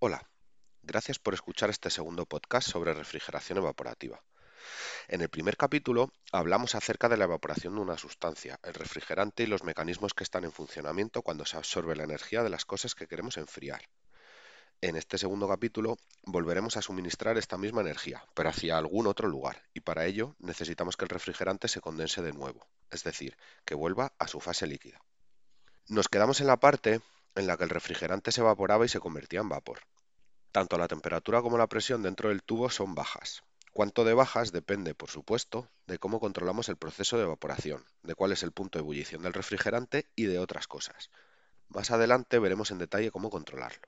Hola, gracias por escuchar este segundo podcast sobre refrigeración evaporativa. En el primer capítulo hablamos acerca de la evaporación de una sustancia, el refrigerante y los mecanismos que están en funcionamiento cuando se absorbe la energía de las cosas que queremos enfriar. En este segundo capítulo volveremos a suministrar esta misma energía, pero hacia algún otro lugar, y para ello necesitamos que el refrigerante se condense de nuevo, es decir, que vuelva a su fase líquida. Nos quedamos en la parte en la que el refrigerante se evaporaba y se convertía en vapor. Tanto la temperatura como la presión dentro del tubo son bajas. Cuánto de bajas depende, por supuesto, de cómo controlamos el proceso de evaporación, de cuál es el punto de ebullición del refrigerante y de otras cosas. Más adelante veremos en detalle cómo controlarlo.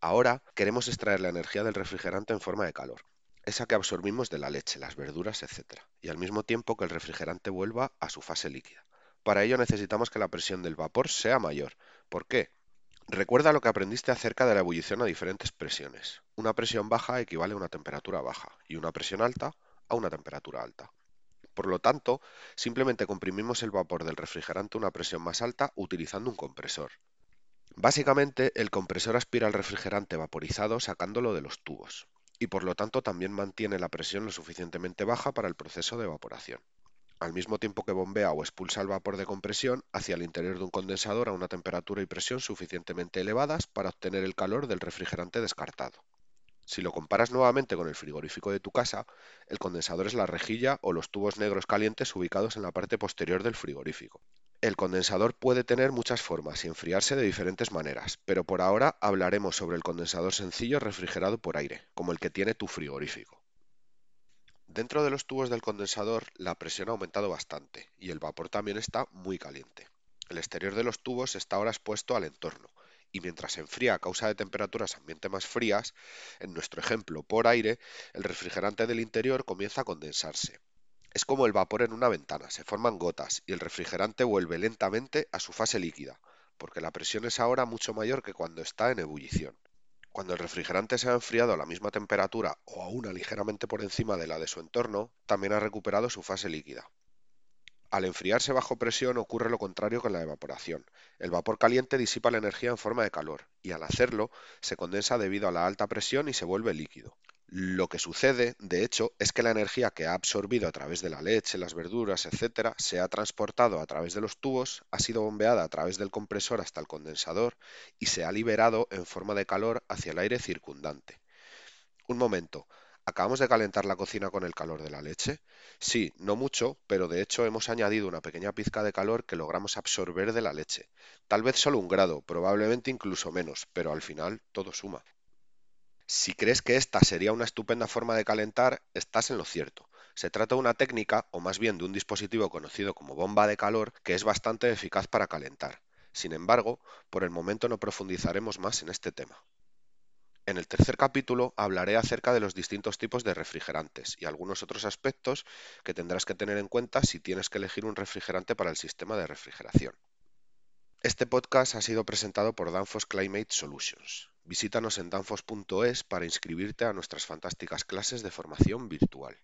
Ahora queremos extraer la energía del refrigerante en forma de calor, esa que absorbimos de la leche, las verduras, etc., y al mismo tiempo que el refrigerante vuelva a su fase líquida. Para ello necesitamos que la presión del vapor sea mayor. ¿Por qué? Recuerda lo que aprendiste acerca de la ebullición a diferentes presiones. Una presión baja equivale a una temperatura baja y una presión alta a una temperatura alta. Por lo tanto, simplemente comprimimos el vapor del refrigerante a una presión más alta utilizando un compresor. Básicamente, el compresor aspira el refrigerante vaporizado sacándolo de los tubos, y por lo tanto también mantiene la presión lo suficientemente baja para el proceso de evaporación al mismo tiempo que bombea o expulsa el vapor de compresión hacia el interior de un condensador a una temperatura y presión suficientemente elevadas para obtener el calor del refrigerante descartado. Si lo comparas nuevamente con el frigorífico de tu casa, el condensador es la rejilla o los tubos negros calientes ubicados en la parte posterior del frigorífico. El condensador puede tener muchas formas y enfriarse de diferentes maneras, pero por ahora hablaremos sobre el condensador sencillo refrigerado por aire, como el que tiene tu frigorífico. Dentro de los tubos del condensador la presión ha aumentado bastante y el vapor también está muy caliente. El exterior de los tubos está ahora expuesto al entorno y mientras se enfría a causa de temperaturas ambiente más frías, en nuestro ejemplo por aire, el refrigerante del interior comienza a condensarse. Es como el vapor en una ventana, se forman gotas y el refrigerante vuelve lentamente a su fase líquida, porque la presión es ahora mucho mayor que cuando está en ebullición. Cuando el refrigerante se ha enfriado a la misma temperatura o a una ligeramente por encima de la de su entorno, también ha recuperado su fase líquida. Al enfriarse bajo presión ocurre lo contrario con la evaporación. El vapor caliente disipa la energía en forma de calor y al hacerlo se condensa debido a la alta presión y se vuelve líquido. Lo que sucede, de hecho, es que la energía que ha absorbido a través de la leche, las verduras, etc., se ha transportado a través de los tubos, ha sido bombeada a través del compresor hasta el condensador y se ha liberado en forma de calor hacia el aire circundante. Un momento, ¿acabamos de calentar la cocina con el calor de la leche? Sí, no mucho, pero de hecho hemos añadido una pequeña pizca de calor que logramos absorber de la leche. Tal vez solo un grado, probablemente incluso menos, pero al final todo suma. Si crees que esta sería una estupenda forma de calentar, estás en lo cierto. Se trata de una técnica, o más bien de un dispositivo conocido como bomba de calor, que es bastante eficaz para calentar. Sin embargo, por el momento no profundizaremos más en este tema. En el tercer capítulo hablaré acerca de los distintos tipos de refrigerantes y algunos otros aspectos que tendrás que tener en cuenta si tienes que elegir un refrigerante para el sistema de refrigeración. Este podcast ha sido presentado por Danfoss Climate Solutions. Visítanos en danfoss.es para inscribirte a nuestras fantásticas clases de formación virtual.